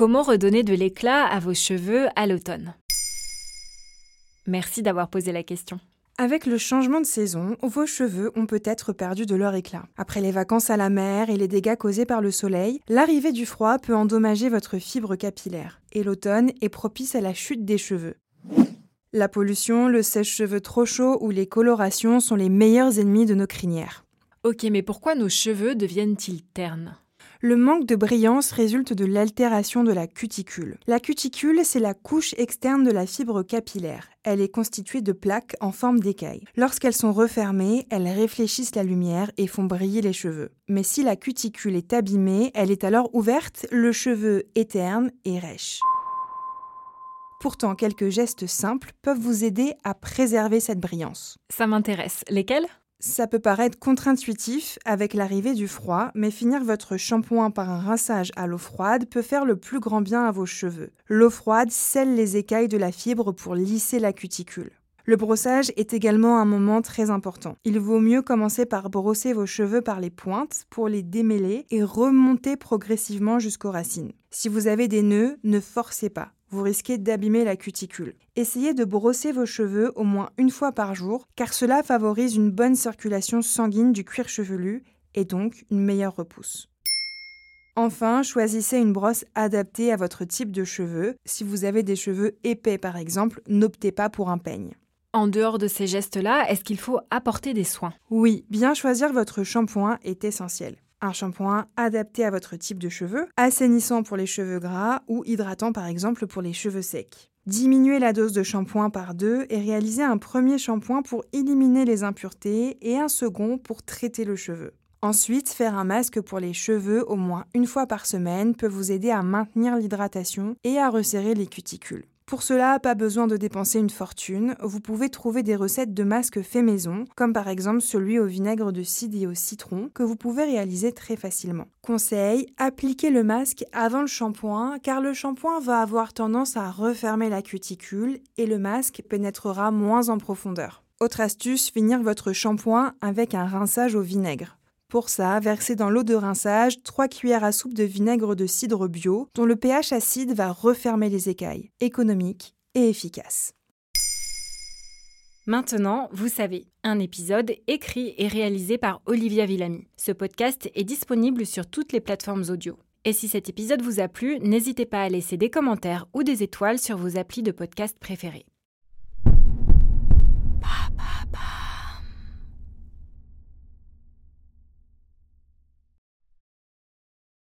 Comment redonner de l'éclat à vos cheveux à l'automne Merci d'avoir posé la question. Avec le changement de saison, vos cheveux ont peut-être perdu de leur éclat. Après les vacances à la mer et les dégâts causés par le soleil, l'arrivée du froid peut endommager votre fibre capillaire. Et l'automne est propice à la chute des cheveux. La pollution, le sèche-cheveux trop chaud ou les colorations sont les meilleurs ennemis de nos crinières. Ok, mais pourquoi nos cheveux deviennent-ils ternes? Le manque de brillance résulte de l'altération de la cuticule. La cuticule, c'est la couche externe de la fibre capillaire. Elle est constituée de plaques en forme d'écailles. Lorsqu'elles sont refermées, elles réfléchissent la lumière et font briller les cheveux. Mais si la cuticule est abîmée, elle est alors ouverte, le cheveu est terne et rêche. Pourtant, quelques gestes simples peuvent vous aider à préserver cette brillance. Ça m'intéresse. Lesquels? Ça peut paraître contre-intuitif avec l'arrivée du froid, mais finir votre shampoing par un rinçage à l'eau froide peut faire le plus grand bien à vos cheveux. L'eau froide scelle les écailles de la fibre pour lisser la cuticule. Le brossage est également un moment très important. Il vaut mieux commencer par brosser vos cheveux par les pointes pour les démêler et remonter progressivement jusqu'aux racines. Si vous avez des nœuds, ne forcez pas vous risquez d'abîmer la cuticule. Essayez de brosser vos cheveux au moins une fois par jour, car cela favorise une bonne circulation sanguine du cuir chevelu et donc une meilleure repousse. Enfin, choisissez une brosse adaptée à votre type de cheveux. Si vous avez des cheveux épais par exemple, n'optez pas pour un peigne. En dehors de ces gestes-là, est-ce qu'il faut apporter des soins? Oui, bien choisir votre shampoing est essentiel un shampoing adapté à votre type de cheveux, assainissant pour les cheveux gras ou hydratant par exemple pour les cheveux secs. Diminuez la dose de shampoing par deux et réalisez un premier shampoing pour éliminer les impuretés et un second pour traiter le cheveu. Ensuite, faire un masque pour les cheveux au moins une fois par semaine peut vous aider à maintenir l'hydratation et à resserrer les cuticules. Pour cela, pas besoin de dépenser une fortune, vous pouvez trouver des recettes de masques faits maison, comme par exemple celui au vinaigre de cidre et au citron, que vous pouvez réaliser très facilement. Conseil, appliquez le masque avant le shampoing, car le shampoing va avoir tendance à refermer la cuticule et le masque pénétrera moins en profondeur. Autre astuce, finir votre shampoing avec un rinçage au vinaigre. Pour ça, versez dans l'eau de rinçage 3 cuillères à soupe de vinaigre de cidre bio, dont le pH acide va refermer les écailles. Économique et efficace. Maintenant, vous savez, un épisode écrit et réalisé par Olivia Villamy. Ce podcast est disponible sur toutes les plateformes audio. Et si cet épisode vous a plu, n'hésitez pas à laisser des commentaires ou des étoiles sur vos applis de podcast préférés.